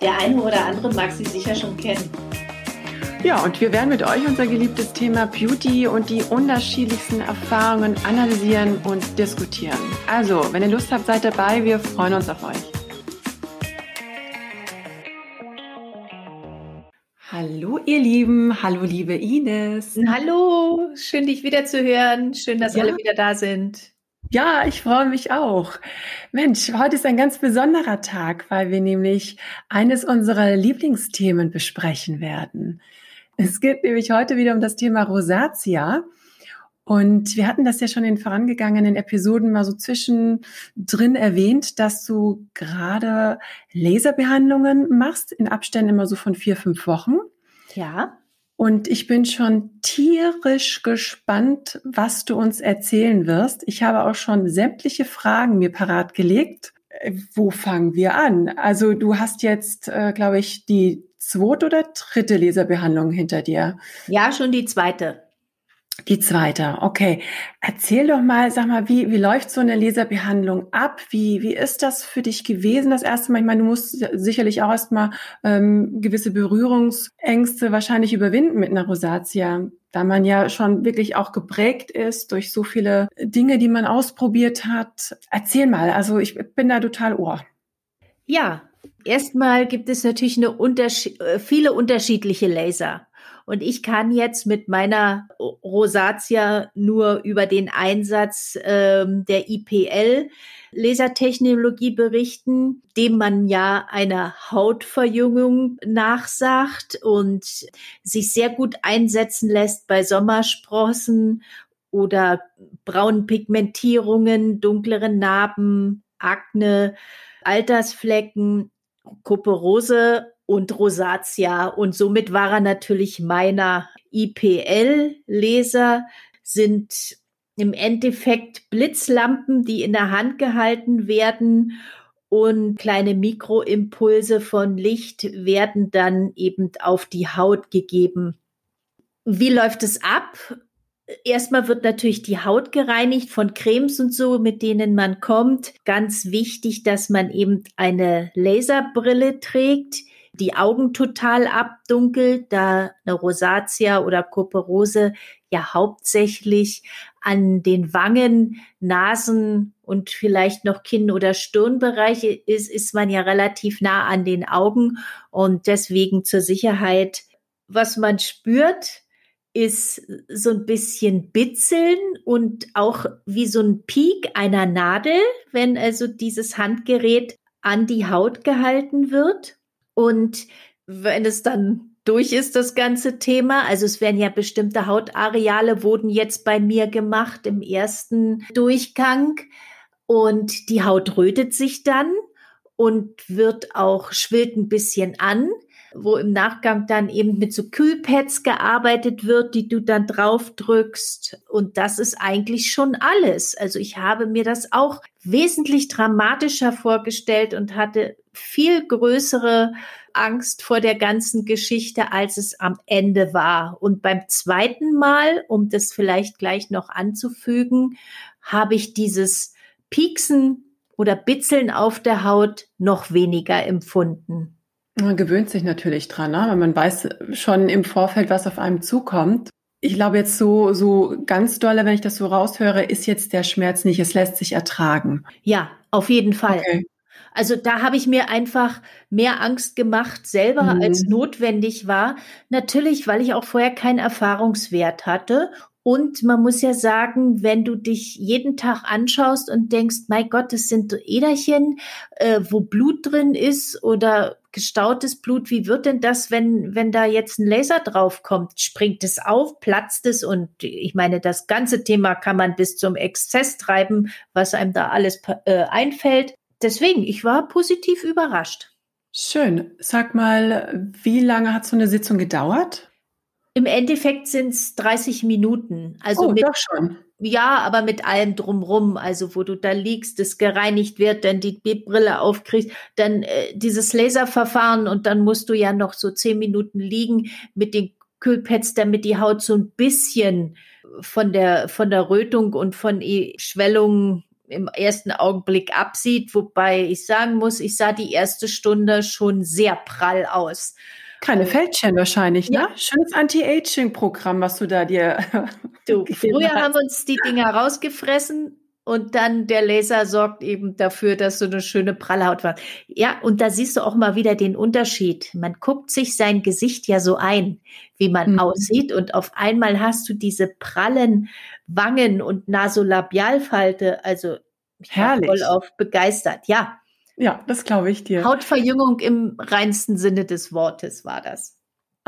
Der eine oder andere mag sie sicher schon kennen. Ja, und wir werden mit euch unser geliebtes Thema Beauty und die unterschiedlichsten Erfahrungen analysieren und diskutieren. Also, wenn ihr Lust habt, seid dabei. Wir freuen uns auf euch. Hallo, ihr Lieben. Hallo, liebe Ines. Hallo, schön dich wieder zu hören. Schön, dass ja. alle wieder da sind. Ja, ich freue mich auch. Mensch, heute ist ein ganz besonderer Tag, weil wir nämlich eines unserer Lieblingsthemen besprechen werden. Es geht nämlich heute wieder um das Thema Rosatia. Und wir hatten das ja schon in vorangegangenen Episoden mal so zwischendrin erwähnt, dass du gerade Laserbehandlungen machst, in Abständen immer so von vier, fünf Wochen. Ja. Und ich bin schon tierisch gespannt, was du uns erzählen wirst. Ich habe auch schon sämtliche Fragen mir parat gelegt. Äh, wo fangen wir an? Also du hast jetzt, äh, glaube ich, die zweite oder dritte Laserbehandlung hinter dir? Ja, schon die zweite. Die zweite, okay. Erzähl doch mal, sag mal, wie, wie läuft so eine Laserbehandlung ab? Wie, wie ist das für dich gewesen das erste Mal? Ich meine, du musst sicherlich auch erstmal ähm, gewisse Berührungsängste wahrscheinlich überwinden mit einer Rosatia, da man ja schon wirklich auch geprägt ist durch so viele Dinge, die man ausprobiert hat. Erzähl mal, also ich bin da total ohr. Ja, erstmal gibt es natürlich eine Unterschied äh, viele unterschiedliche Laser. Und ich kann jetzt mit meiner Rosatia nur über den Einsatz ähm, der IPL Lasertechnologie berichten, dem man ja eine Hautverjüngung nachsagt und sich sehr gut einsetzen lässt bei Sommersprossen oder braunen Pigmentierungen, dunkleren Narben, Akne, Altersflecken, Kuperose und Rosatia. Und somit war er natürlich meiner IPL-Leser, sind im Endeffekt Blitzlampen, die in der Hand gehalten werden und kleine Mikroimpulse von Licht werden dann eben auf die Haut gegeben. Wie läuft es ab? Erstmal wird natürlich die Haut gereinigt von Cremes und so, mit denen man kommt. Ganz wichtig, dass man eben eine Laserbrille trägt, die Augen total abdunkelt, da eine Rosatia oder Kuperose ja hauptsächlich an den Wangen, Nasen und vielleicht noch Kinn- oder Stirnbereiche ist, ist man ja relativ nah an den Augen und deswegen zur Sicherheit, was man spürt, ist so ein bisschen Bitzeln und auch wie so ein Peak einer Nadel, wenn also dieses Handgerät an die Haut gehalten wird. Und wenn es dann durch ist, das ganze Thema, also es werden ja bestimmte Hautareale, wurden jetzt bei mir gemacht im ersten Durchgang. Und die Haut rötet sich dann und wird auch, schwillt ein bisschen an wo im Nachgang dann eben mit so Kühlpads gearbeitet wird, die du dann drauf drückst. Und das ist eigentlich schon alles. Also ich habe mir das auch wesentlich dramatischer vorgestellt und hatte viel größere Angst vor der ganzen Geschichte, als es am Ende war. Und beim zweiten Mal, um das vielleicht gleich noch anzufügen, habe ich dieses Pieksen oder Bitzeln auf der Haut noch weniger empfunden. Man gewöhnt sich natürlich dran, ne? weil man weiß schon im Vorfeld, was auf einem zukommt. Ich glaube jetzt so, so ganz dolle, wenn ich das so raushöre, ist jetzt der Schmerz nicht. Es lässt sich ertragen. Ja, auf jeden Fall. Okay. Also da habe ich mir einfach mehr Angst gemacht selber, mhm. als notwendig war. Natürlich, weil ich auch vorher keinen Erfahrungswert hatte und man muss ja sagen, wenn du dich jeden Tag anschaust und denkst, mein Gott, das sind Äderchen, äh, wo Blut drin ist oder gestautes Blut, wie wird denn das, wenn, wenn da jetzt ein Laser draufkommt? Springt es auf, platzt es? Und ich meine, das ganze Thema kann man bis zum Exzess treiben, was einem da alles äh, einfällt. Deswegen, ich war positiv überrascht. Schön. Sag mal, wie lange hat so eine Sitzung gedauert? Im Endeffekt sind es 30 Minuten. Also oh, mit, doch schon. Ja, aber mit allem drumrum. Also wo du da liegst, das gereinigt wird, dann die Brille aufkriegst, dann äh, dieses Laserverfahren und dann musst du ja noch so zehn Minuten liegen mit den Kühlpads, damit die Haut so ein bisschen von der, von der Rötung und von Schwellungen im ersten Augenblick absieht, wobei ich sagen muss, ich sah die erste Stunde schon sehr prall aus. Keine Fältchen wahrscheinlich, ne? Ja. Schönes Anti-Aging-Programm, was du da dir. Du, früher hast. haben uns die Dinger rausgefressen und dann der Laser sorgt eben dafür, dass du eine schöne pralle Haut hast. Ja, und da siehst du auch mal wieder den Unterschied. Man guckt sich sein Gesicht ja so ein, wie man mhm. aussieht und auf einmal hast du diese prallen Wangen und Nasolabialfalte. Also ich bin voll auf begeistert. Ja. Ja, das glaube ich dir. Hautverjüngung im reinsten Sinne des Wortes war das.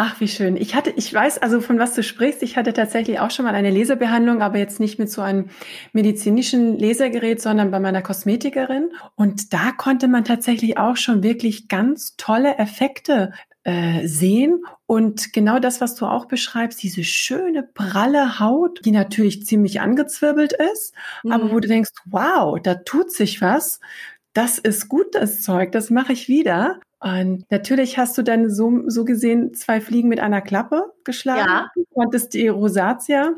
Ach, wie schön. Ich hatte, ich weiß also, von was du sprichst. Ich hatte tatsächlich auch schon mal eine Laserbehandlung, aber jetzt nicht mit so einem medizinischen Lasergerät, sondern bei meiner Kosmetikerin. Und da konnte man tatsächlich auch schon wirklich ganz tolle Effekte äh, sehen. Und genau das, was du auch beschreibst, diese schöne, pralle Haut, die natürlich ziemlich angezwirbelt ist, mhm. aber wo du denkst, wow, da tut sich was. Das ist gut, das Zeug, das mache ich wieder. Und natürlich hast du dann so, so gesehen zwei Fliegen mit einer Klappe geschlagen. Ja. Du konntest die Rosatia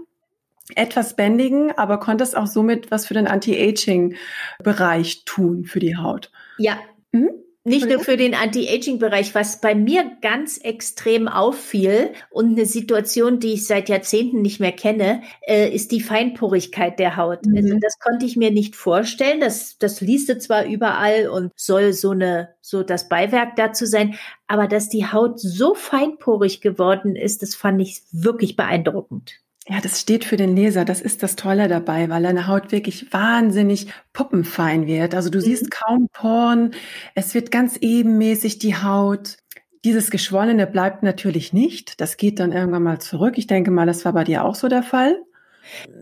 etwas bändigen, aber konntest auch somit was für den Anti-Aging-Bereich tun für die Haut. Ja. Mhm. Nicht nur für den Anti-Aging-Bereich, was bei mir ganz extrem auffiel und eine Situation, die ich seit Jahrzehnten nicht mehr kenne, äh, ist die Feinporigkeit der Haut. Mhm. Also das konnte ich mir nicht vorstellen. Das, das liest du zwar überall und soll so eine, so das Beiwerk dazu sein, aber dass die Haut so feinporig geworden ist, das fand ich wirklich beeindruckend. Ja, das steht für den Leser. Das ist das Tolle dabei, weil deine Haut wirklich wahnsinnig puppenfein wird. Also du mhm. siehst kaum Poren. Es wird ganz ebenmäßig die Haut. Dieses Geschwollene bleibt natürlich nicht. Das geht dann irgendwann mal zurück. Ich denke mal, das war bei dir auch so der Fall.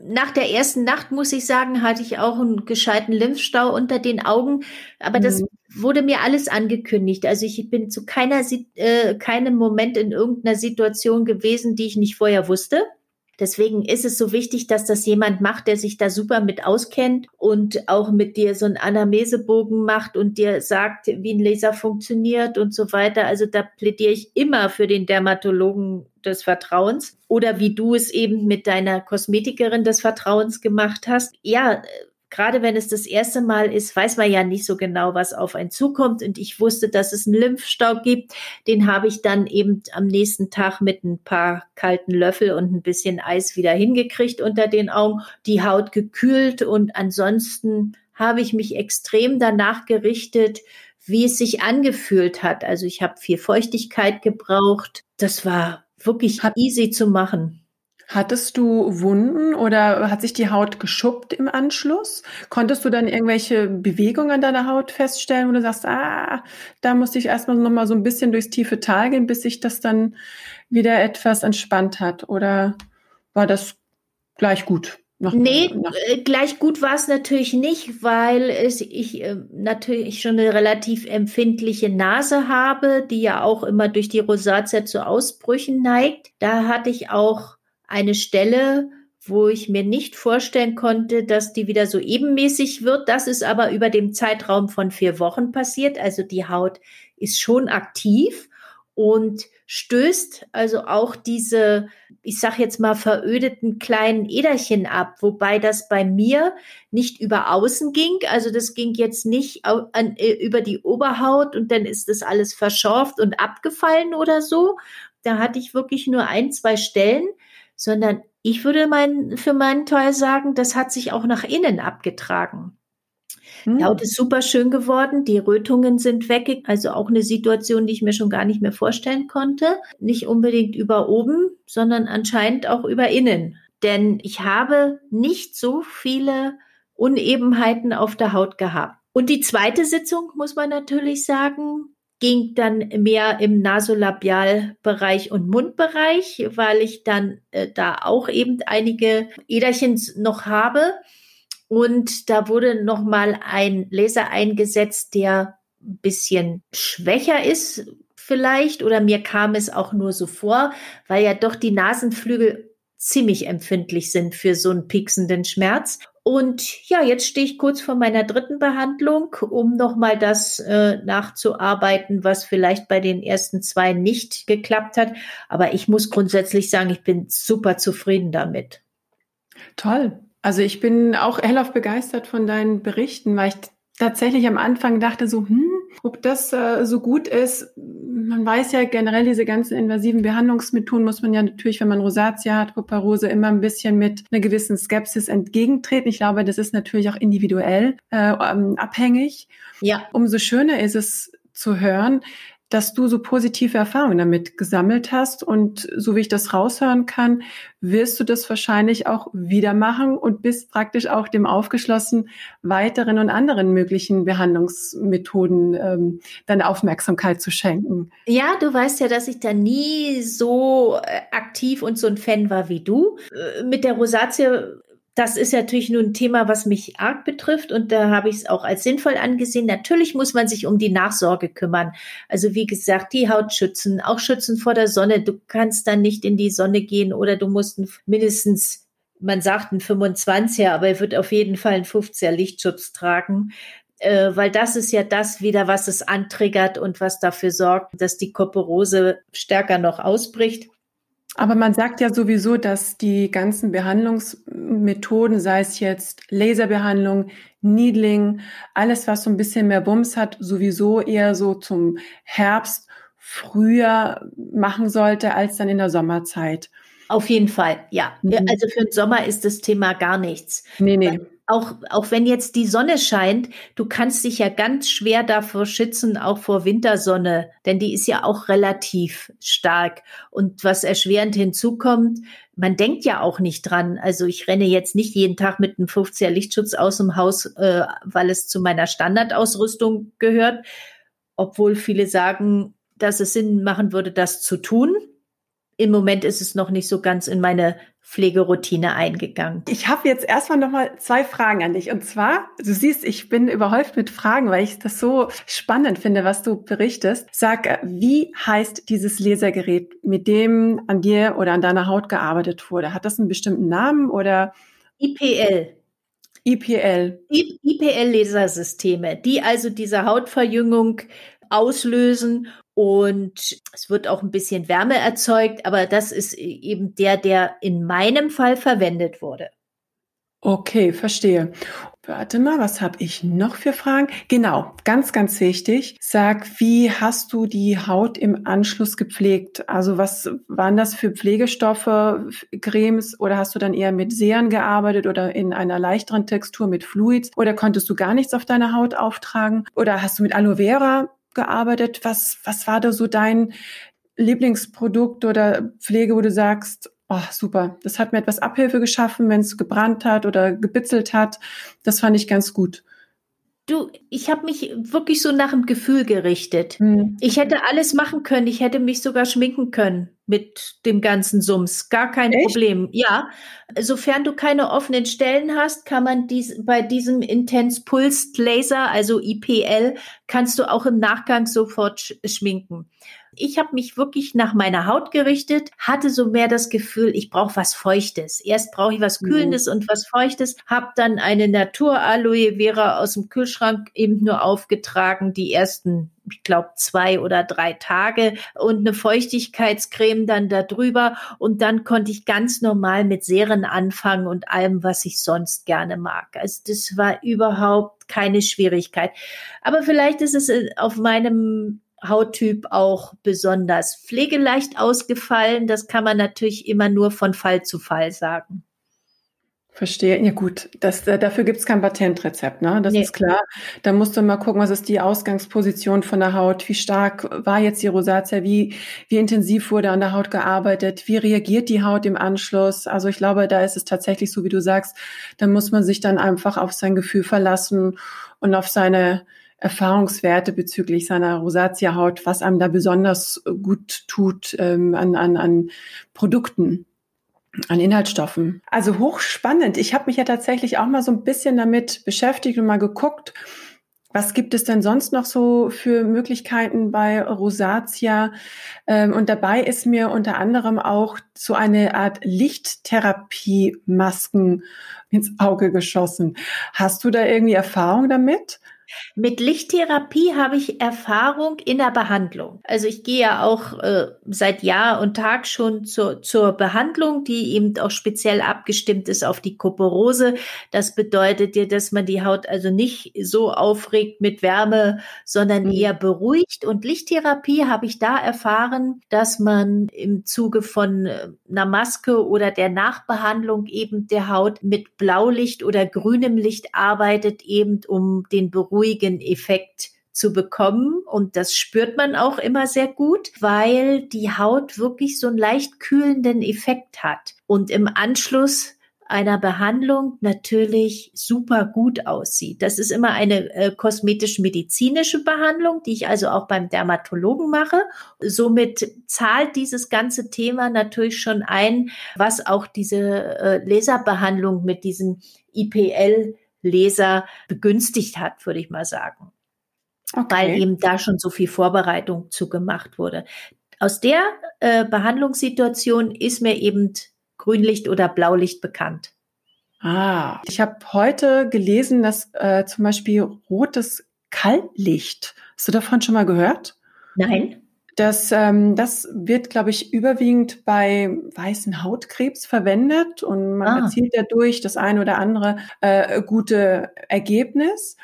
Nach der ersten Nacht, muss ich sagen, hatte ich auch einen gescheiten Lymphstau unter den Augen. Aber das mhm. wurde mir alles angekündigt. Also ich bin zu keiner, äh, keinem Moment in irgendeiner Situation gewesen, die ich nicht vorher wusste. Deswegen ist es so wichtig, dass das jemand macht, der sich da super mit auskennt und auch mit dir so einen Anamnesebogen macht und dir sagt, wie ein Laser funktioniert und so weiter. Also da plädiere ich immer für den Dermatologen des Vertrauens oder wie du es eben mit deiner Kosmetikerin des Vertrauens gemacht hast. Ja, gerade wenn es das erste Mal ist, weiß man ja nicht so genau, was auf einen zukommt. Und ich wusste, dass es einen Lymphstau gibt. Den habe ich dann eben am nächsten Tag mit ein paar kalten Löffel und ein bisschen Eis wieder hingekriegt unter den Augen, die Haut gekühlt und ansonsten habe ich mich extrem danach gerichtet, wie es sich angefühlt hat. Also ich habe viel Feuchtigkeit gebraucht. Das war wirklich easy zu machen. Hattest du Wunden oder hat sich die Haut geschuppt im Anschluss? Konntest du dann irgendwelche Bewegungen an deiner Haut feststellen, wo du sagst, ah, da musste ich erstmal noch mal so ein bisschen durchs tiefe Tal gehen, bis sich das dann wieder etwas entspannt hat? Oder war das gleich gut? Nach, nee, nach äh, gleich gut war es natürlich nicht, weil es, ich äh, natürlich schon eine relativ empfindliche Nase habe, die ja auch immer durch die Rosatia zu Ausbrüchen neigt. Da hatte ich auch eine Stelle, wo ich mir nicht vorstellen konnte, dass die wieder so ebenmäßig wird. Das ist aber über dem Zeitraum von vier Wochen passiert. Also die Haut ist schon aktiv und stößt also auch diese, ich sag jetzt mal, verödeten kleinen Äderchen ab, wobei das bei mir nicht über außen ging. Also das ging jetzt nicht an, äh, über die Oberhaut und dann ist das alles verschorft und abgefallen oder so. Da hatte ich wirklich nur ein, zwei Stellen, sondern ich würde mein, für meinen Teil sagen, das hat sich auch nach innen abgetragen. Hm. Die Haut ist super schön geworden, die Rötungen sind weg, also auch eine Situation, die ich mir schon gar nicht mehr vorstellen konnte. Nicht unbedingt über oben, sondern anscheinend auch über innen. Denn ich habe nicht so viele Unebenheiten auf der Haut gehabt. Und die zweite Sitzung, muss man natürlich sagen, ging dann mehr im Nasolabialbereich und Mundbereich, weil ich dann äh, da auch eben einige Äderchen noch habe. Und da wurde nochmal ein Laser eingesetzt, der ein bisschen schwächer ist vielleicht oder mir kam es auch nur so vor, weil ja doch die Nasenflügel ziemlich empfindlich sind für so einen pieksenden Schmerz. Und ja, jetzt stehe ich kurz vor meiner dritten Behandlung, um nochmal das äh, nachzuarbeiten, was vielleicht bei den ersten zwei nicht geklappt hat. Aber ich muss grundsätzlich sagen, ich bin super zufrieden damit. Toll. Also ich bin auch hellauf begeistert von deinen Berichten, weil ich tatsächlich am Anfang dachte so, hm, ob das äh, so gut ist. Man weiß ja generell, diese ganzen invasiven Behandlungsmethoden muss man ja natürlich, wenn man Rosatia hat, Poparose, immer ein bisschen mit einer gewissen Skepsis entgegentreten. Ich glaube, das ist natürlich auch individuell äh, ähm, abhängig. Ja. Umso schöner ist es zu hören, dass du so positive Erfahrungen damit gesammelt hast. Und so wie ich das raushören kann, wirst du das wahrscheinlich auch wieder machen und bist praktisch auch dem aufgeschlossen, weiteren und anderen möglichen Behandlungsmethoden ähm, deine Aufmerksamkeit zu schenken. Ja, du weißt ja, dass ich da nie so äh, aktiv und so ein Fan war wie du. Äh, mit der Rosatie das ist natürlich nun ein Thema, was mich arg betrifft und da habe ich es auch als sinnvoll angesehen. Natürlich muss man sich um die Nachsorge kümmern. Also wie gesagt, die Haut schützen, auch schützen vor der Sonne. Du kannst dann nicht in die Sonne gehen oder du musst mindestens, man sagt ein 25er, aber er wird auf jeden Fall ein 50er Lichtschutz tragen. Äh, weil das ist ja das wieder, was es antriggert und was dafür sorgt, dass die Koperose stärker noch ausbricht. Aber man sagt ja sowieso, dass die ganzen Behandlungsmethoden, sei es jetzt Laserbehandlung, Needling, alles, was so ein bisschen mehr Bums hat, sowieso eher so zum Herbst früher machen sollte als dann in der Sommerzeit. Auf jeden Fall, ja. Mhm. Also für den Sommer ist das Thema gar nichts. Nee, nee auch, auch wenn jetzt die Sonne scheint, du kannst dich ja ganz schwer davor schützen, auch vor Wintersonne, denn die ist ja auch relativ stark. Und was erschwerend hinzukommt, man denkt ja auch nicht dran. Also ich renne jetzt nicht jeden Tag mit einem 50er Lichtschutz aus dem Haus, äh, weil es zu meiner Standardausrüstung gehört, obwohl viele sagen, dass es Sinn machen würde, das zu tun. Im Moment ist es noch nicht so ganz in meine Pflegeroutine eingegangen. Ich habe jetzt erstmal noch mal zwei Fragen an dich. Und zwar, du siehst, ich bin überhäuft mit Fragen, weil ich das so spannend finde, was du berichtest. Sag, wie heißt dieses Lasergerät, mit dem an dir oder an deiner Haut gearbeitet wurde? Hat das einen bestimmten Namen oder? IPL. IPL. IPL-Lasersysteme, die also diese Hautverjüngung auslösen und es wird auch ein bisschen Wärme erzeugt, aber das ist e-, eben der, der in meinem Fall verwendet wurde. Okay, verstehe. Warte mal, was habe ich noch für Fragen? Genau, ganz, ganz wichtig. Sag, wie hast du die Haut im Anschluss gepflegt? Also was waren das für Pflegestoffe, Cremes oder hast du dann eher mit Seren gearbeitet oder in einer leichteren Textur mit Fluids oder konntest du gar nichts auf deine Haut auftragen oder hast du mit Aloe Vera gearbeitet? Was, was war da so dein Lieblingsprodukt oder Pflege, wo du sagst, oh, super, das hat mir etwas Abhilfe geschaffen, wenn es gebrannt hat oder gebitzelt hat. Das fand ich ganz gut. Du, ich habe mich wirklich so nach dem Gefühl gerichtet. Hm. Ich hätte alles machen können. Ich hätte mich sogar schminken können mit dem ganzen Sums. Gar kein Echt? Problem. Ja, sofern du keine offenen Stellen hast, kann man dies, bei diesem Intense Pulsed Laser, also IPL, kannst du auch im Nachgang sofort sch schminken. Ich habe mich wirklich nach meiner Haut gerichtet, hatte so mehr das Gefühl, ich brauche was Feuchtes. Erst brauche ich was mhm. Kühlendes mhm. und was Feuchtes, habe dann eine Natur Aloe Vera aus dem Kühlschrank eben nur aufgetragen, die ersten ich glaube, zwei oder drei Tage und eine Feuchtigkeitscreme dann darüber. Und dann konnte ich ganz normal mit Serien anfangen und allem, was ich sonst gerne mag. Also das war überhaupt keine Schwierigkeit. Aber vielleicht ist es äh, auf meinem Hauttyp auch besonders pflegeleicht ausgefallen. Das kann man natürlich immer nur von Fall zu Fall sagen. Verstehe. Ja gut, das, äh, dafür gibt es kein Patentrezept, ne? Das nee. ist klar. Da musst du mal gucken, was ist die Ausgangsposition von der Haut, wie stark war jetzt die Rosatia, wie, wie intensiv wurde an der Haut gearbeitet, wie reagiert die Haut im Anschluss. Also ich glaube, da ist es tatsächlich so, wie du sagst, da muss man sich dann einfach auf sein Gefühl verlassen und auf seine Erfahrungswerte bezüglich seiner Rosatia-Haut, was einem da besonders gut tut ähm, an, an, an Produkten an Inhaltsstoffen. Also hochspannend. Ich habe mich ja tatsächlich auch mal so ein bisschen damit beschäftigt und mal geguckt, Was gibt es denn sonst noch so für Möglichkeiten bei Rosatia? Ähm, und dabei ist mir unter anderem auch so eine Art Lichttherapie-Masken ins Auge geschossen. Hast du da irgendwie Erfahrung damit? Mit Lichttherapie habe ich Erfahrung in der Behandlung. Also ich gehe ja auch äh, seit Jahr und Tag schon zur, zur Behandlung, die eben auch speziell abgestimmt ist auf die Kuperose. Das bedeutet ja, dass man die Haut also nicht so aufregt mit Wärme, sondern mhm. eher beruhigt. Und Lichttherapie habe ich da erfahren, dass man im Zuge von äh, einer Maske oder der Nachbehandlung eben der Haut mit Blaulicht oder grünem Licht arbeitet, eben um den Beruhigung ruhigen Effekt zu bekommen. Und das spürt man auch immer sehr gut, weil die Haut wirklich so einen leicht kühlenden Effekt hat. Und im Anschluss einer Behandlung natürlich super gut aussieht. Das ist immer eine äh, kosmetisch-medizinische Behandlung, die ich also auch beim Dermatologen mache. Somit zahlt dieses ganze Thema natürlich schon ein, was auch diese äh, Laserbehandlung mit diesem IPL Leser begünstigt hat, würde ich mal sagen. Okay. Weil eben da schon so viel Vorbereitung zugemacht wurde. Aus der äh, Behandlungssituation ist mir eben Grünlicht oder Blaulicht bekannt. Ah, ich habe heute gelesen, dass äh, zum Beispiel rotes Kaltlicht. Hast du davon schon mal gehört? Nein. Das, ähm, das wird, glaube ich, überwiegend bei weißen Hautkrebs verwendet und man ah. erzielt dadurch das eine oder andere äh, gute Ergebnis.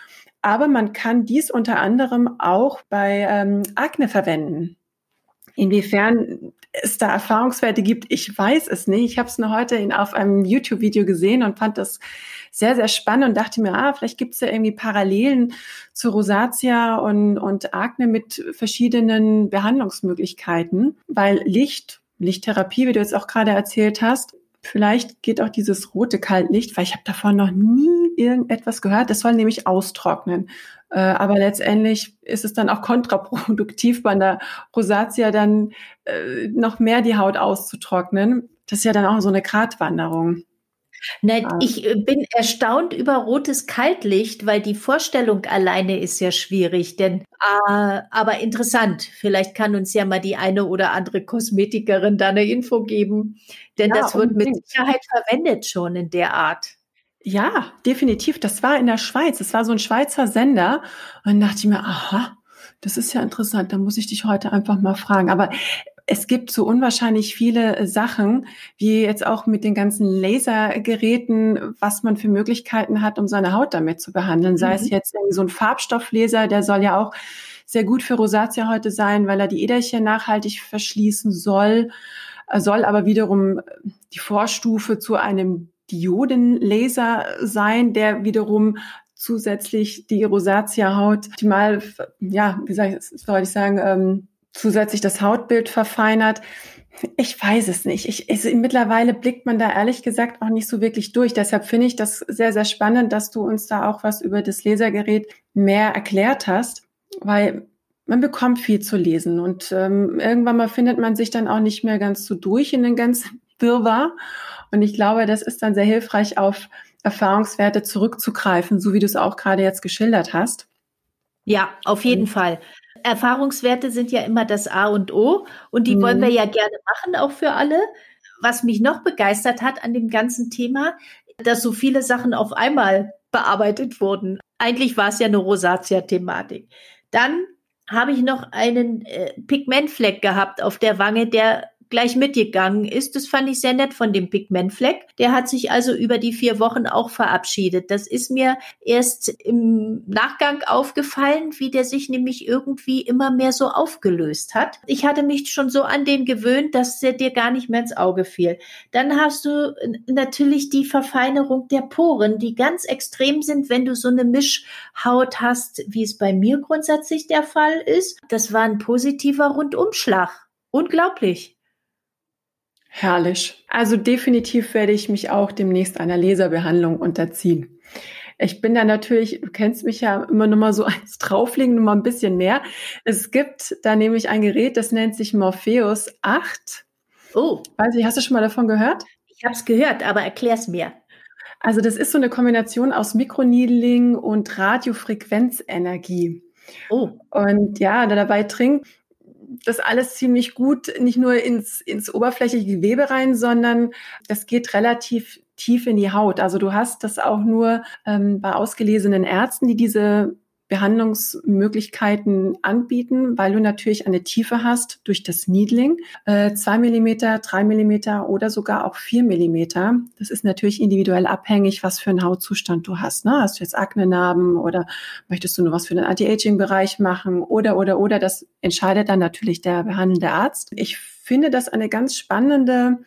Aber man kann dies unter anderem auch bei ähm, Akne verwenden. Inwiefern es da Erfahrungswerte gibt, ich weiß es nicht. Ich habe es nur heute in, auf einem YouTube-Video gesehen und fand das sehr, sehr spannend und dachte mir, ah, vielleicht gibt es ja irgendwie Parallelen zu Rosatia und, und Akne mit verschiedenen Behandlungsmöglichkeiten, weil Licht, Lichttherapie, wie du jetzt auch gerade erzählt hast, vielleicht geht auch dieses rote Kaltlicht, weil ich habe davon noch nie irgendetwas gehört. Das soll nämlich austrocknen. Äh, aber letztendlich ist es dann auch kontraproduktiv bei der Rosatia dann äh, noch mehr die Haut auszutrocknen. Das ist ja dann auch so eine Gratwanderung. Nein, ich äh, bin erstaunt über rotes Kaltlicht, weil die Vorstellung alleine ist ja schwierig, denn äh, aber interessant. Vielleicht kann uns ja mal die eine oder andere Kosmetikerin da eine Info geben, denn ja, das wird unbedingt. mit Sicherheit verwendet schon in der Art. Ja, definitiv. Das war in der Schweiz. Das war so ein Schweizer Sender. Und dann dachte ich mir, aha, das ist ja interessant. Da muss ich dich heute einfach mal fragen. Aber es gibt so unwahrscheinlich viele Sachen, wie jetzt auch mit den ganzen Lasergeräten, was man für Möglichkeiten hat, um seine Haut damit zu behandeln. Sei mhm. es jetzt so ein Farbstofflaser, der soll ja auch sehr gut für Rosatia heute sein, weil er die Äderchen nachhaltig verschließen soll, soll aber wiederum die Vorstufe zu einem Diodenlaser sein, der wiederum zusätzlich die Rosatia-Haut optimal, ja, wie soll ich, soll ich sagen, ähm, zusätzlich das Hautbild verfeinert. Ich weiß es nicht. Ich, ich, mittlerweile blickt man da ehrlich gesagt auch nicht so wirklich durch. Deshalb finde ich das sehr, sehr spannend, dass du uns da auch was über das Lasergerät mehr erklärt hast, weil man bekommt viel zu lesen und ähm, irgendwann mal findet man sich dann auch nicht mehr ganz so durch in den ganzen Wirrwarr. Und ich glaube, das ist dann sehr hilfreich, auf Erfahrungswerte zurückzugreifen, so wie du es auch gerade jetzt geschildert hast. Ja, auf jeden Fall. Erfahrungswerte sind ja immer das A und O und die mhm. wollen wir mhm. ja gerne machen, auch für alle. Was mich noch begeistert hat an dem ganzen Thema, dass so viele Sachen auf einmal bearbeitet wurden. Eigentlich war es ja eine Rosatia-Thematik. Dann habe ich noch einen äh, Pigmentfleck gehabt auf der Wange, der gleich mitgegangen ist. Das fand ich sehr nett von dem Pigmentfleck. Der hat sich also über die vier Wochen auch verabschiedet. Das ist mir erst im Nachgang aufgefallen, wie der sich nämlich irgendwie immer mehr so aufgelöst hat. Ich hatte mich schon so an den gewöhnt, dass der dir gar nicht mehr ins Auge fiel. Dann hast du natürlich die Verfeinerung der Poren, die ganz extrem sind, wenn du so eine Mischhaut hast, wie es bei mir grundsätzlich der Fall ist. Das war ein positiver Rundumschlag. Unglaublich. Herrlich. Also definitiv werde ich mich auch demnächst einer Laserbehandlung unterziehen. Ich bin da natürlich, du kennst mich ja immer nur mal so eins drauflegen, nur mal ein bisschen mehr. Es gibt da nämlich ein Gerät, das nennt sich Morpheus 8. Oh. Weiß ich, hast du schon mal davon gehört? Ich habe es gehört, aber erklär's mir. Also das ist so eine Kombination aus Mikroneedling und Radiofrequenzenergie. Oh. Und ja, dabei trinkt das alles ziemlich gut, nicht nur ins, ins oberflächliche Gewebe rein, sondern das geht relativ tief in die Haut. Also du hast das auch nur ähm, bei ausgelesenen Ärzten, die diese Behandlungsmöglichkeiten anbieten, weil du natürlich eine Tiefe hast durch das Needling. Äh, zwei Millimeter, drei Millimeter oder sogar auch vier Millimeter. Das ist natürlich individuell abhängig, was für einen Hautzustand du hast. Ne? Hast du jetzt Aknenarben oder möchtest du nur was für den Anti-Aging-Bereich machen oder, oder, oder. Das entscheidet dann natürlich der behandelnde Arzt. Ich finde das eine ganz spannende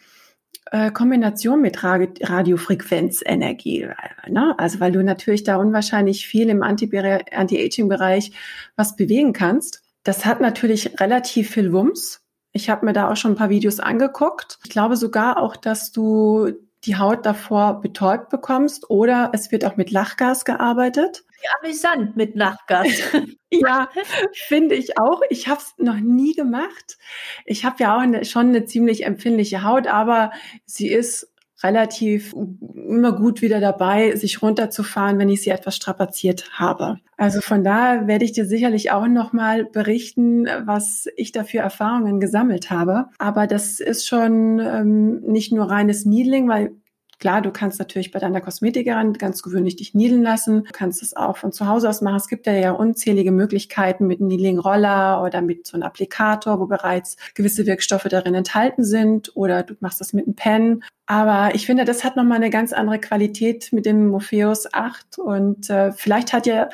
äh, Kombination mit Radiofrequenzenergie. Ne? Also weil du natürlich da unwahrscheinlich viel im Anti-Aging-Bereich was bewegen kannst. Das hat natürlich relativ viel Wumms. Ich habe mir da auch schon ein paar Videos angeguckt. Ich glaube sogar auch, dass du die Haut davor betäubt bekommst oder es wird auch mit Lachgas gearbeitet. Wie amüsant mit Lachgas. ja, finde ich auch. Ich habe es noch nie gemacht. Ich habe ja auch eine, schon eine ziemlich empfindliche Haut, aber sie ist relativ immer gut wieder dabei, sich runterzufahren, wenn ich sie etwas strapaziert habe. Also von daher werde ich dir sicherlich auch nochmal berichten, was ich da für Erfahrungen gesammelt habe. Aber das ist schon ähm, nicht nur reines Needling, weil Klar, du kannst natürlich bei deiner Kosmetikerin ganz gewöhnlich dich niedeln lassen. Du kannst es auch von zu Hause aus machen. Es gibt ja, ja unzählige Möglichkeiten mit einem Needling-Roller oder mit so einem Applikator, wo bereits gewisse Wirkstoffe darin enthalten sind. Oder du machst das mit einem Pen. Aber ich finde, das hat nochmal eine ganz andere Qualität mit dem Morpheus 8. Und äh, vielleicht hat ja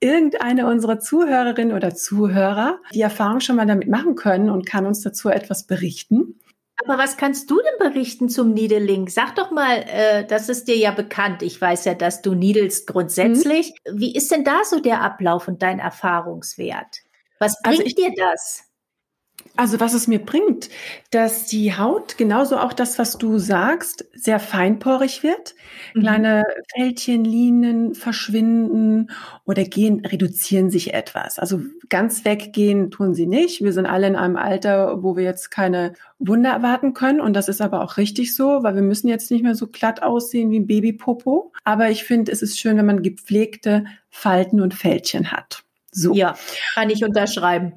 irgendeine unserer Zuhörerinnen oder Zuhörer die Erfahrung schon mal damit machen können und kann uns dazu etwas berichten. Aber was kannst du denn berichten zum Needling? Sag doch mal, äh, das ist dir ja bekannt. Ich weiß ja, dass du needlest grundsätzlich. Mhm. Wie ist denn da so der Ablauf und dein Erfahrungswert? Was also bringt also ich, dir das? Also was es mir bringt, dass die Haut, genauso auch das, was du sagst, sehr feinporig wird. Mhm. Kleine Fältchen, Linien verschwinden oder gehen, reduzieren sich etwas. Also ganz weggehen tun sie nicht. Wir sind alle in einem Alter, wo wir jetzt keine Wunder erwarten können. Und das ist aber auch richtig so, weil wir müssen jetzt nicht mehr so glatt aussehen wie ein Babypopo. Aber ich finde, es ist schön, wenn man gepflegte Falten und Fältchen hat. So. Ja, kann ich unterschreiben.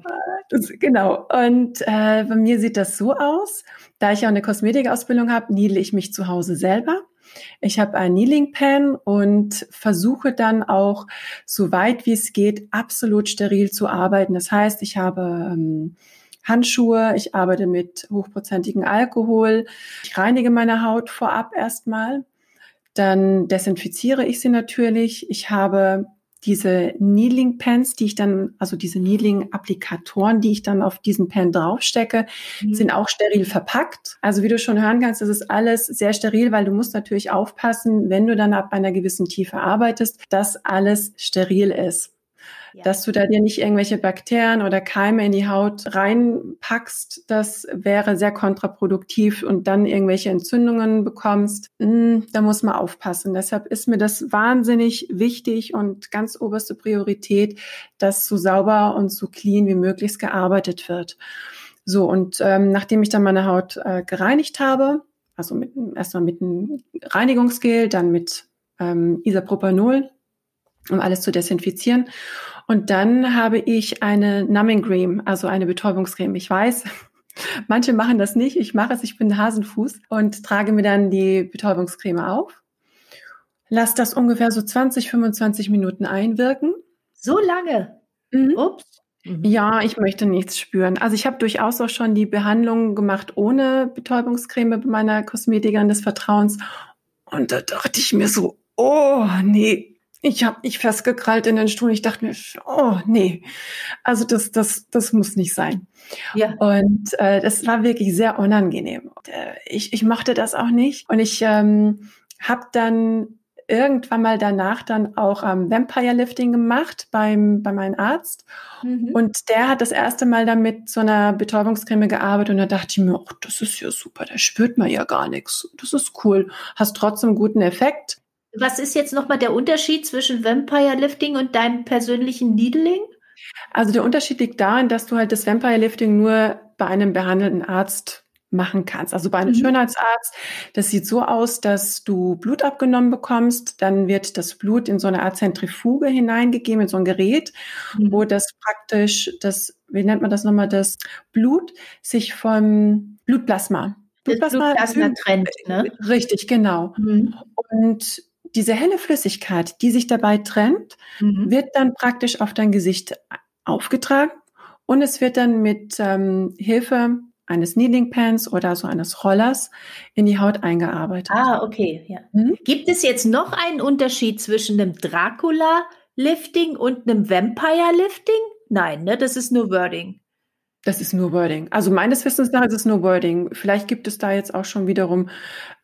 Genau. Und äh, bei mir sieht das so aus. Da ich ja eine Kosmetikausbildung habe, niedle ich mich zu Hause selber. Ich habe ein Kneeling Pen und versuche dann auch, so weit wie es geht, absolut steril zu arbeiten. Das heißt, ich habe ähm, Handschuhe, ich arbeite mit hochprozentigem Alkohol, ich reinige meine Haut vorab erstmal, dann desinfiziere ich sie natürlich. Ich habe diese Needling Pens, die ich dann, also diese Needling Applikatoren, die ich dann auf diesen Pen draufstecke, mhm. sind auch steril verpackt. Also wie du schon hören kannst, das ist alles sehr steril, weil du musst natürlich aufpassen, wenn du dann ab einer gewissen Tiefe arbeitest, dass alles steril ist ja. dass du da dir nicht irgendwelche Bakterien oder Keime in die Haut reinpackst. Das wäre sehr kontraproduktiv und dann irgendwelche Entzündungen bekommst. Hm, da muss man aufpassen. Deshalb ist mir das wahnsinnig wichtig und ganz oberste Priorität, dass so sauber und so clean wie möglich gearbeitet wird. So, und ähm, nachdem ich dann meine Haut äh, gereinigt habe, also mit, erstmal mit einem Reinigungsgel, dann mit ähm, Isopropanol, um alles zu desinfizieren. Und dann habe ich eine Numbing Cream, also eine Betäubungscreme. Ich weiß, manche machen das nicht. Ich mache es. Ich bin Hasenfuß und trage mir dann die Betäubungscreme auf. Lass das ungefähr so 20, 25 Minuten einwirken. So lange? Mhm. Ups. Mhm. Ja, ich möchte nichts spüren. Also ich habe durchaus auch schon die Behandlung gemacht ohne Betäubungscreme bei meiner Kosmetikerin des Vertrauens. Und da dachte ich mir so, oh nee, ich habe mich festgekrallt in den Stuhl. Ich dachte mir, oh nee, also das, das, das muss nicht sein. Ja. Und äh, das war wirklich sehr unangenehm. Und, äh, ich, ich mochte das auch nicht. Und ich ähm, habe dann irgendwann mal danach dann auch ähm, Vampire Lifting gemacht beim bei meinem Arzt mhm. und der hat das erste Mal damit so einer Betäubungscreme gearbeitet und da dachte ich mir, oh, das ist ja super, da spürt man ja gar nichts. Das ist cool, hast trotzdem guten Effekt was ist jetzt nochmal der Unterschied zwischen Vampire Lifting und deinem persönlichen Needling? Also der Unterschied liegt darin, dass du halt das Vampire Lifting nur bei einem behandelnden Arzt machen kannst. Also bei einem mhm. Schönheitsarzt, das sieht so aus, dass du Blut abgenommen bekommst, dann wird das Blut in so eine Art Zentrifuge hineingegeben, in so ein Gerät, mhm. wo das praktisch, das, wie nennt man das nochmal, das Blut sich vom Blutplasma, Blutplasma, Blutplasma trennt, ne? Richtig, genau. Mhm. Und diese helle Flüssigkeit, die sich dabei trennt, mhm. wird dann praktisch auf dein Gesicht aufgetragen und es wird dann mit ähm, Hilfe eines Kneading Pans oder so eines Rollers in die Haut eingearbeitet. Ah, okay, ja. Mhm. Gibt es jetzt noch einen Unterschied zwischen einem Dracula Lifting und einem Vampire Lifting? Nein, ne, das ist nur Wording. Das ist nur Wording. Also meines Wissens nach ist es nur Wording. Vielleicht gibt es da jetzt auch schon wiederum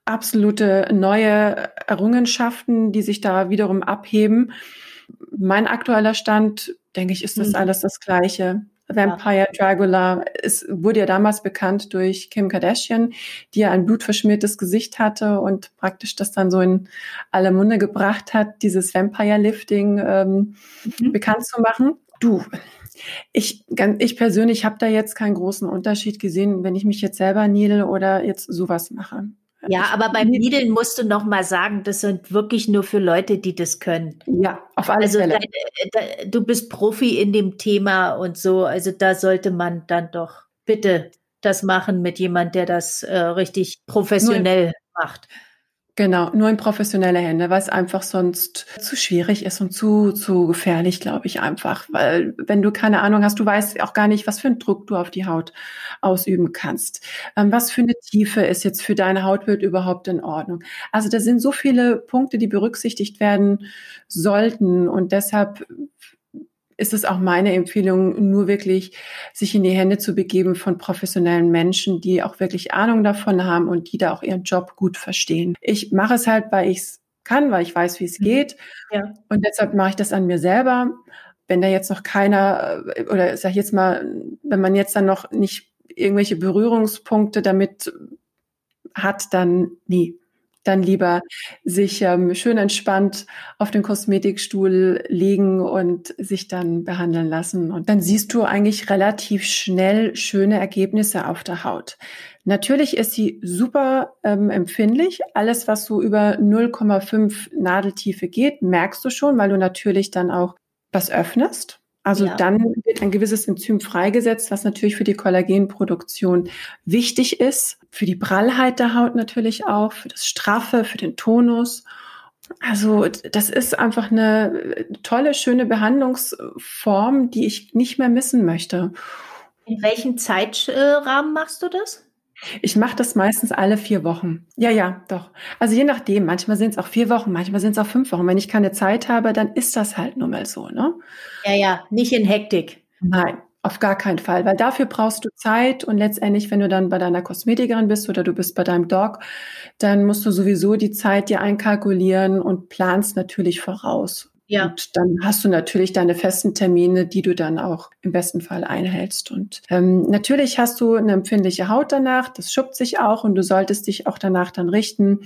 absolute neue Errungenschaften, die sich da wiederum abheben. Mein aktueller Stand, denke ich, ist das mhm. alles das Gleiche. Vampire Dracula. Es wurde ja damals bekannt durch Kim Kardashian, die ja ein blutverschmiertes Gesicht hatte und praktisch das dann so in alle Munde gebracht hat, dieses Vampire Lifting ähm, mhm. bekannt zu machen. Du, ich, ich persönlich habe da jetzt keinen großen Unterschied gesehen, wenn ich mich jetzt selber niedle oder jetzt sowas mache. Ja, aber beim Niedeln musst du noch mal sagen, das sind wirklich nur für Leute, die das können. Ja, auf alle also Fälle. Da, du bist Profi in dem Thema und so, also da sollte man dann doch bitte das machen mit jemand, der das äh, richtig professionell nur, macht. Genau, nur in professionelle Hände, weil es einfach sonst zu schwierig ist und zu, zu gefährlich, glaube ich einfach. Weil wenn du keine Ahnung hast, du weißt auch gar nicht, was für einen Druck du auf die Haut ausüben kannst. Ähm, was für eine Tiefe ist jetzt für deine Hautbild überhaupt in Ordnung? Also da sind so viele Punkte, die berücksichtigt werden sollten. Und deshalb ist es auch meine Empfehlung, nur wirklich sich in die Hände zu begeben von professionellen Menschen, die auch wirklich Ahnung davon haben und die da auch ihren Job gut verstehen. Ich mache es halt, weil ich es kann, weil ich weiß, wie es mhm. geht. Ja. Und deshalb mache ich das an mir selber. Wenn da jetzt noch keiner, äh, oder sag ich jetzt mal, wenn man jetzt dann noch nicht irgendwelche Berührungspunkte damit hat, dann nie dann lieber sich ähm, schön entspannt auf den Kosmetikstuhl legen und sich dann behandeln lassen. Und dann siehst du eigentlich relativ schnell schöne Ergebnisse auf der Haut. Natürlich ist sie super ähm, empfindlich. Alles, was so über 0,5 Nadeltiefe geht, merkst du schon, weil du natürlich dann auch was öffnest. Also ja. dann wird ein gewisses Enzym freigesetzt, was natürlich für die Kollagenproduktion wichtig ist, für die Prallheit der Haut natürlich auch, für das Straffe, für den Tonus. Also das ist einfach eine tolle, schöne Behandlungsform, die ich nicht mehr missen möchte. In welchem Zeitrahmen machst du das? Ich mache das meistens alle vier Wochen. Ja, ja, doch. Also je nachdem. Manchmal sind es auch vier Wochen, manchmal sind es auch fünf Wochen. Wenn ich keine Zeit habe, dann ist das halt nun mal so, ne? Ja, ja, nicht in Hektik. Nein, auf gar keinen Fall, weil dafür brauchst du Zeit und letztendlich, wenn du dann bei deiner Kosmetikerin bist oder du bist bei deinem Dog, dann musst du sowieso die Zeit dir einkalkulieren und planst natürlich voraus. Ja. Und dann hast du natürlich deine festen Termine, die du dann auch im besten Fall einhältst. Und ähm, natürlich hast du eine empfindliche Haut danach, das schuppt sich auch und du solltest dich auch danach dann richten,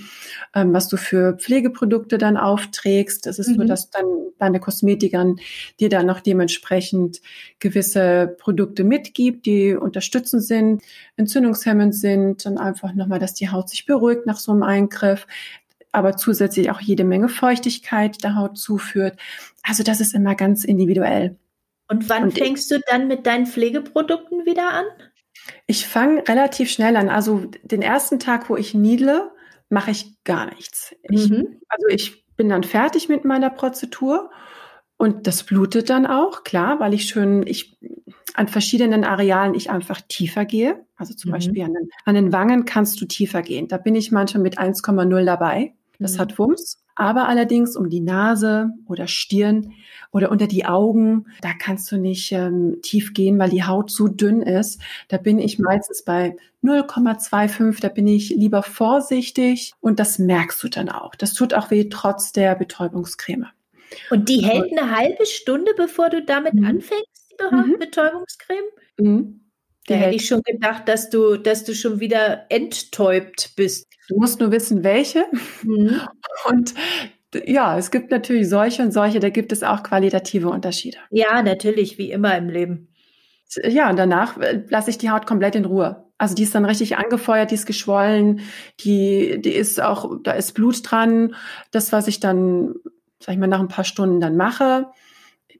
ähm, was du für Pflegeprodukte dann aufträgst. Das ist mhm. so, dass dann deine Kosmetikerin dir dann noch dementsprechend gewisse Produkte mitgibt, die unterstützend sind, entzündungshemmend sind und einfach nochmal, dass die Haut sich beruhigt nach so einem Eingriff aber zusätzlich auch jede Menge Feuchtigkeit der Haut zuführt. Also das ist immer ganz individuell. Und wann Und fängst du dann mit deinen Pflegeprodukten wieder an? Ich fange relativ schnell an. Also den ersten Tag, wo ich niedle, mache ich gar nichts. Ich, mhm. Also ich bin dann fertig mit meiner Prozedur und das blutet dann auch, klar, weil ich schön, ich an verschiedenen Arealen ich einfach tiefer gehe. Also zum mhm. Beispiel an den, an den Wangen kannst du tiefer gehen. Da bin ich manchmal mit 1,0 dabei. Das mhm. hat Wumms. Aber allerdings um die Nase oder Stirn oder unter die Augen, da kannst du nicht ähm, tief gehen, weil die Haut zu dünn ist. Da bin ich meistens bei 0,25, da bin ich lieber vorsichtig und das merkst du dann auch. Das tut auch weh trotz der Betäubungscreme. Und die hält eine halbe Stunde, bevor du damit mhm. anfängst, die mhm. Betäubungscreme? Mhm. Da hätte ich schon gedacht, dass du, dass du schon wieder enttäubt bist. Du musst nur wissen, welche. Mhm. Und ja, es gibt natürlich solche und solche, da gibt es auch qualitative Unterschiede. Ja, natürlich, wie immer im Leben. Ja, und danach äh, lasse ich die Haut komplett in Ruhe. Also die ist dann richtig angefeuert, die ist geschwollen, die, die ist auch, da ist Blut dran. Das, was ich dann, sag ich mal, nach ein paar Stunden dann mache,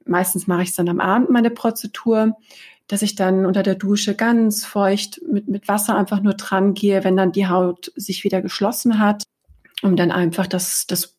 meistens mache ich es dann am Abend, meine Prozedur, dass ich dann unter der Dusche ganz feucht mit, mit Wasser einfach nur dran gehe, wenn dann die Haut sich wieder geschlossen hat, um dann einfach das, das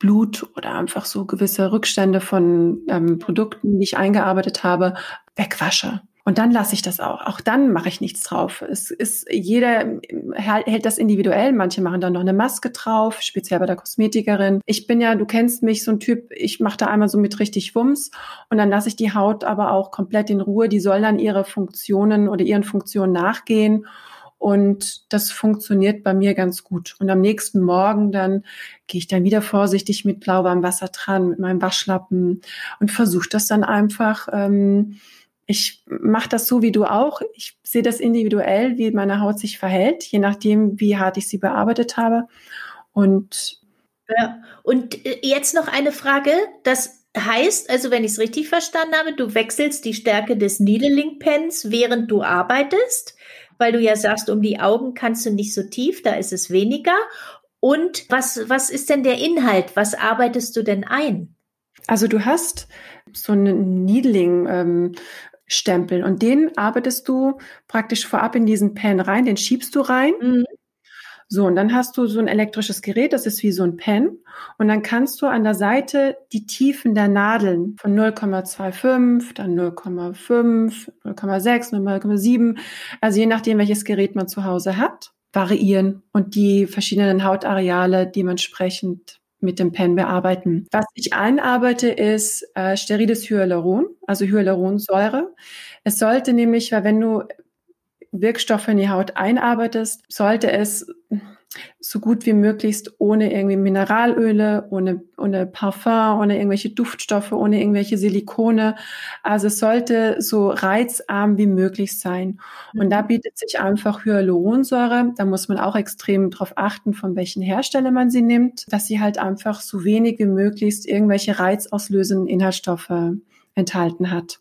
Blut oder einfach so gewisse Rückstände von ähm, Produkten, die ich eingearbeitet habe, wegwasche. Und dann lasse ich das auch. Auch dann mache ich nichts drauf. Es ist, jeder hält das individuell. Manche machen dann noch eine Maske drauf, speziell bei der Kosmetikerin. Ich bin ja, du kennst mich, so ein Typ, ich mache da einmal so mit richtig Wumms und dann lasse ich die Haut aber auch komplett in Ruhe. Die soll dann ihre Funktionen oder ihren Funktionen nachgehen. Und das funktioniert bei mir ganz gut. Und am nächsten Morgen dann gehe ich dann wieder vorsichtig mit lauwarmem Wasser dran, mit meinem Waschlappen und versuche das dann einfach. Ähm, ich mache das so wie du auch. Ich sehe das individuell, wie meine Haut sich verhält, je nachdem, wie hart ich sie bearbeitet habe. Und ja. Und äh, jetzt noch eine Frage. Das heißt, also wenn ich es richtig verstanden habe, du wechselst die Stärke des Needling Pens, während du arbeitest, weil du ja sagst, um die Augen kannst du nicht so tief, da ist es weniger. Und was, was ist denn der Inhalt? Was arbeitest du denn ein? Also du hast so einen Needling ähm, Stempel. Und den arbeitest du praktisch vorab in diesen Pen rein, den schiebst du rein. Mhm. So, und dann hast du so ein elektrisches Gerät, das ist wie so ein Pen. Und dann kannst du an der Seite die Tiefen der Nadeln von 0,25, dann 0,5, 0,6, 0,7, also je nachdem, welches Gerät man zu Hause hat, variieren und die verschiedenen Hautareale dementsprechend mit dem Pen bearbeiten. Was ich einarbeite, ist äh, steriles Hyaluron, also Hyaluronsäure. Es sollte nämlich, weil wenn du Wirkstoffe in die Haut einarbeitest, sollte es so gut wie möglichst ohne irgendwie Mineralöle, ohne, ohne Parfum, ohne irgendwelche Duftstoffe, ohne irgendwelche Silikone. Also es sollte so reizarm wie möglich sein. Und da mhm. bietet sich einfach Hyaluronsäure. Da muss man auch extrem darauf achten, von welchen Hersteller man sie nimmt, dass sie halt einfach so wenig wie möglichst irgendwelche reizauslösenden Inhaltsstoffe enthalten hat.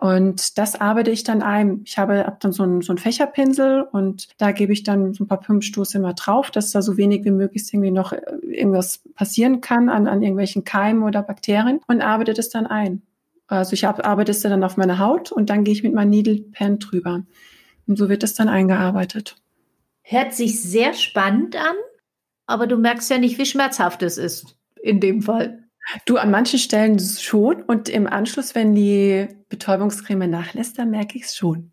Und das arbeite ich dann ein. Ich habe hab dann so einen, so einen Fächerpinsel und da gebe ich dann so ein paar Pimpstoße immer drauf, dass da so wenig wie möglich irgendwie noch äh, irgendwas passieren kann an, an irgendwelchen Keimen oder Bakterien und arbeite das dann ein. Also ich arbeite es dann auf meine Haut und dann gehe ich mit meinem Needle Pen drüber. Und so wird es dann eingearbeitet. Hört sich sehr spannend an, aber du merkst ja nicht, wie schmerzhaft es ist in dem Fall. Du, an manchen Stellen schon und im Anschluss, wenn die Betäubungscreme nachlässt, dann merke ich es schon.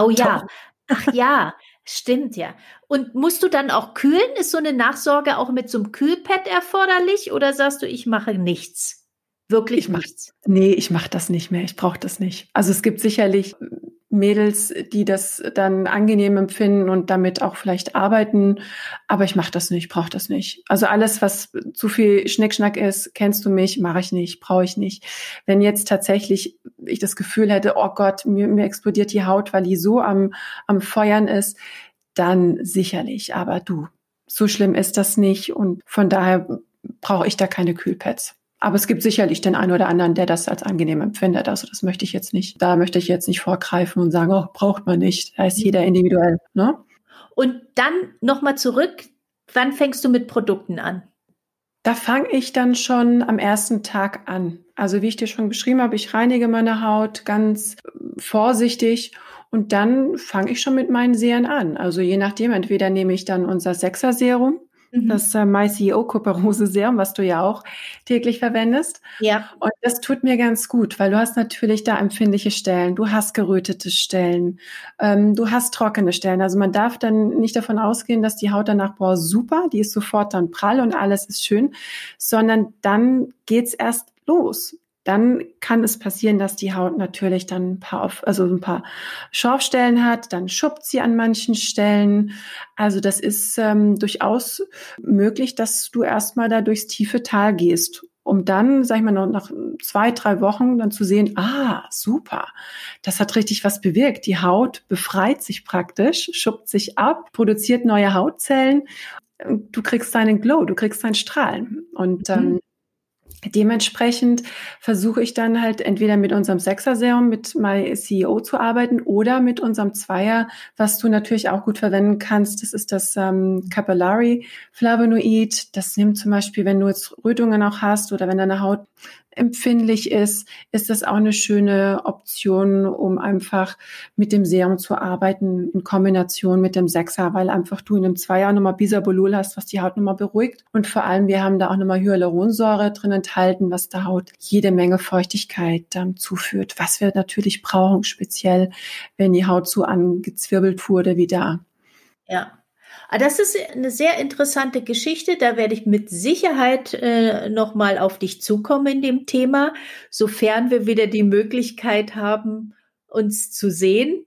Oh ja, ach ja, stimmt ja. Und musst du dann auch kühlen? Ist so eine Nachsorge auch mit so einem Kühlpad erforderlich oder sagst du, ich mache nichts? Wirklich ich nichts? Nee, ich mache das nicht mehr. Ich brauche das nicht. Also es gibt sicherlich Mädels, die das dann angenehm empfinden und damit auch vielleicht arbeiten. Aber ich mache das nicht, brauche das nicht. Also alles, was zu viel Schnickschnack ist, kennst du mich, mache ich nicht, brauche ich nicht. Wenn jetzt tatsächlich ich das Gefühl hätte, oh Gott, mir, mir explodiert die Haut, weil die so am, am Feuern ist, dann sicherlich. Aber du, so schlimm ist das nicht und von daher brauche ich da keine Kühlpads. Aber es gibt sicherlich den einen oder anderen, der das als angenehm empfindet. Also das möchte ich jetzt nicht, da möchte ich jetzt nicht vorgreifen und sagen, oh, braucht man nicht. Da ist jeder individuell. Ne? Und dann nochmal zurück, wann fängst du mit Produkten an? Da fange ich dann schon am ersten Tag an. Also wie ich dir schon beschrieben habe, ich reinige meine Haut ganz vorsichtig und dann fange ich schon mit meinen Serien an. Also je nachdem, entweder nehme ich dann unser Sechser-Serum, Mhm. Das äh, MyCEO Kuperose Serum, was du ja auch täglich verwendest. Ja. Und das tut mir ganz gut, weil du hast natürlich da empfindliche Stellen, du hast gerötete Stellen, ähm, du hast trockene Stellen. Also man darf dann nicht davon ausgehen, dass die Haut danach, boah, super, die ist sofort dann prall und alles ist schön, sondern dann geht's erst los dann kann es passieren, dass die Haut natürlich dann ein paar, also ein paar Schorfstellen hat, dann schuppt sie an manchen Stellen. Also das ist ähm, durchaus möglich, dass du erstmal da durchs tiefe Tal gehst, um dann, sag ich mal, nach zwei, drei Wochen dann zu sehen, ah, super, das hat richtig was bewirkt. Die Haut befreit sich praktisch, schuppt sich ab, produziert neue Hautzellen. Du kriegst deinen Glow, du kriegst deinen Strahlen. Und ähm, Dementsprechend versuche ich dann halt entweder mit unserem Sechser-Serum, mit MyCEO zu arbeiten oder mit unserem Zweier, was du natürlich auch gut verwenden kannst. Das ist das ähm, Capillary Flavonoid. Das nimmt zum Beispiel, wenn du jetzt Rötungen auch hast oder wenn deine Haut empfindlich ist, ist das auch eine schöne Option, um einfach mit dem Serum zu arbeiten in Kombination mit dem Sechser, weil einfach du in dem Zweier nochmal Bisabolol hast, was die Haut nochmal beruhigt. Und vor allem, wir haben da auch nochmal Hyaluronsäure drin enthalten, was der Haut jede Menge Feuchtigkeit ähm, zuführt, was wir natürlich brauchen, speziell wenn die Haut so angezwirbelt wurde wie da. Ja, das ist eine sehr interessante Geschichte. Da werde ich mit Sicherheit äh, nochmal auf dich zukommen in dem Thema, sofern wir wieder die Möglichkeit haben, uns zu sehen.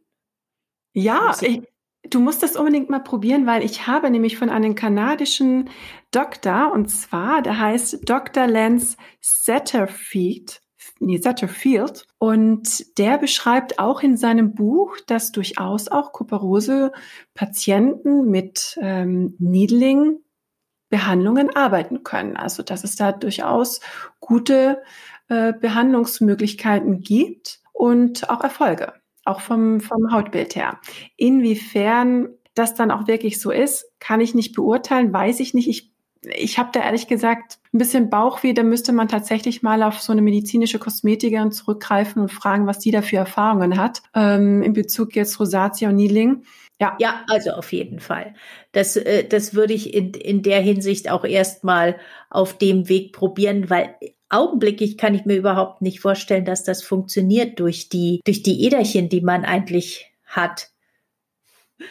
Ja, ich, du musst das unbedingt mal probieren, weil ich habe nämlich von einem kanadischen Doktor, und zwar, der heißt Dr. Lance Satterfield, nee, Satterfield. Und der beschreibt auch in seinem Buch, dass durchaus auch Kuperose-Patienten mit ähm, Needling-Behandlungen arbeiten können. Also dass es da durchaus gute äh, Behandlungsmöglichkeiten gibt und auch Erfolge, auch vom, vom Hautbild her. Inwiefern das dann auch wirklich so ist, kann ich nicht beurteilen, weiß ich nicht. Ich ich habe da ehrlich gesagt ein bisschen Bauchweh, da müsste man tatsächlich mal auf so eine medizinische Kosmetikerin zurückgreifen und fragen, was die da für Erfahrungen hat ähm, in Bezug jetzt Rosatia und Needling. Ja. ja, also auf jeden Fall. Das, äh, das würde ich in, in der Hinsicht auch erstmal auf dem Weg probieren, weil augenblicklich kann ich mir überhaupt nicht vorstellen, dass das funktioniert durch die, durch die Äderchen, die man eigentlich hat.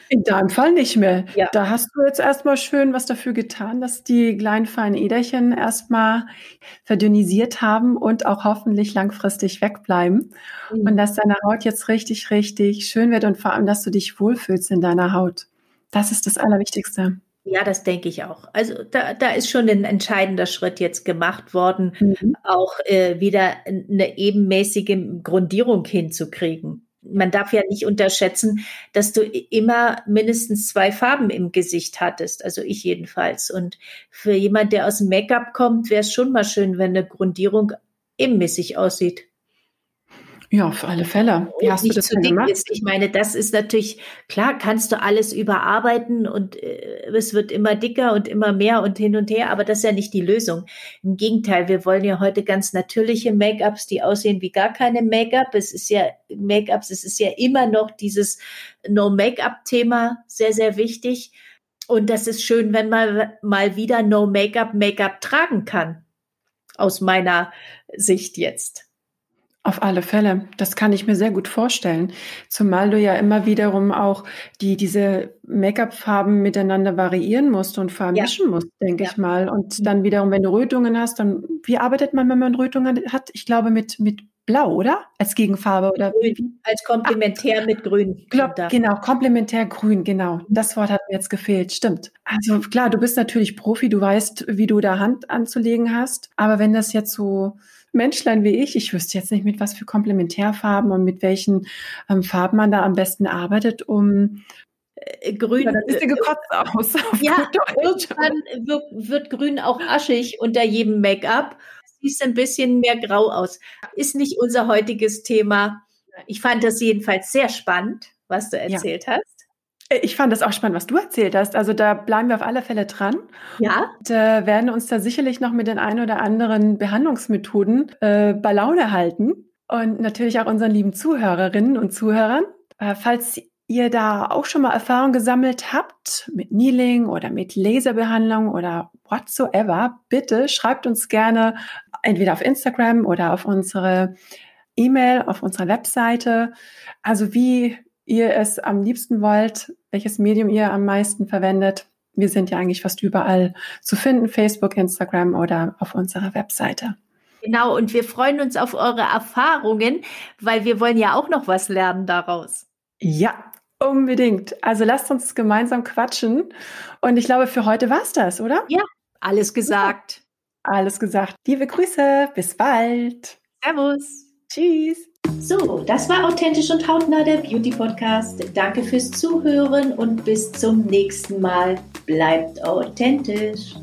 In deinem Fall nicht mehr. Ja. Da hast du jetzt erstmal schön was dafür getan, dass die kleinen feinen Äderchen erstmal verdünnisiert haben und auch hoffentlich langfristig wegbleiben. Mhm. Und dass deine Haut jetzt richtig, richtig schön wird und vor allem, dass du dich wohlfühlst in deiner Haut. Das ist das Allerwichtigste. Ja, das denke ich auch. Also da, da ist schon ein entscheidender Schritt jetzt gemacht worden, mhm. auch äh, wieder eine ebenmäßige Grundierung hinzukriegen man darf ja nicht unterschätzen, dass du immer mindestens zwei Farben im Gesicht hattest, also ich jedenfalls. Und für jemand, der aus Make-up kommt, wäre es schon mal schön, wenn eine Grundierung ebenmäßig aussieht. Ja, auf alle Fälle. Wie hast nicht du das zu dick gemacht? ist. Ich meine, das ist natürlich, klar, kannst du alles überarbeiten und äh, es wird immer dicker und immer mehr und hin und her, aber das ist ja nicht die Lösung. Im Gegenteil, wir wollen ja heute ganz natürliche Make-ups, die aussehen wie gar keine Make-up. Es ist ja Make-ups, es ist ja immer noch dieses No-Make-up-Thema sehr, sehr wichtig. Und das ist schön, wenn man mal wieder No-Make-up, Make-up tragen kann. Aus meiner Sicht jetzt. Auf alle Fälle. Das kann ich mir sehr gut vorstellen. Zumal du ja immer wiederum auch die, diese Make-up-Farben miteinander variieren musst und vermischen ja. musst, denke ja. ich mal. Und dann wiederum, wenn du Rötungen hast, dann, wie arbeitet man, wenn man Rötungen hat? Ich glaube, mit, mit Blau, oder? Als Gegenfarbe oder grün, als Komplementär Ach, mit Grün. Glaub, genau, komplementär grün, genau. Das Wort hat mir jetzt gefehlt, stimmt. Also klar, du bist natürlich Profi, du weißt, wie du da Hand anzulegen hast. Aber wenn das jetzt so Menschlein wie ich, ich wüsste jetzt nicht, mit was für Komplementärfarben und mit welchen ähm, Farben man da am besten arbeitet, um äh, Grün. Ja, das gekotzt aus. Ja, irgendwann wird, wird Grün auch aschig unter jedem Make-up. Sieht ein bisschen mehr grau aus. Ist nicht unser heutiges Thema. Ich fand das jedenfalls sehr spannend, was du erzählt ja. hast. Ich fand das auch spannend, was du erzählt hast. Also da bleiben wir auf alle Fälle dran. Ja. Und äh, werden uns da sicherlich noch mit den ein oder anderen Behandlungsmethoden äh, bei Laune halten. Und natürlich auch unseren lieben Zuhörerinnen und Zuhörern. Äh, falls ihr da auch schon mal Erfahrung gesammelt habt mit Kneeling oder mit Laserbehandlung oder whatsoever, bitte schreibt uns gerne entweder auf Instagram oder auf unsere E-Mail, auf unserer Webseite. Also wie ihr es am liebsten wollt, welches Medium ihr am meisten verwendet. Wir sind ja eigentlich fast überall zu finden, Facebook, Instagram oder auf unserer Webseite. Genau, und wir freuen uns auf eure Erfahrungen, weil wir wollen ja auch noch was lernen daraus. Ja, unbedingt. Also lasst uns gemeinsam quatschen. Und ich glaube, für heute war es das, oder? Ja, alles gesagt. Alles gesagt. Liebe Grüße, bis bald. Servus. Tschüss. So, das war authentisch und hautnah der Beauty Podcast. Danke fürs Zuhören und bis zum nächsten Mal. Bleibt authentisch.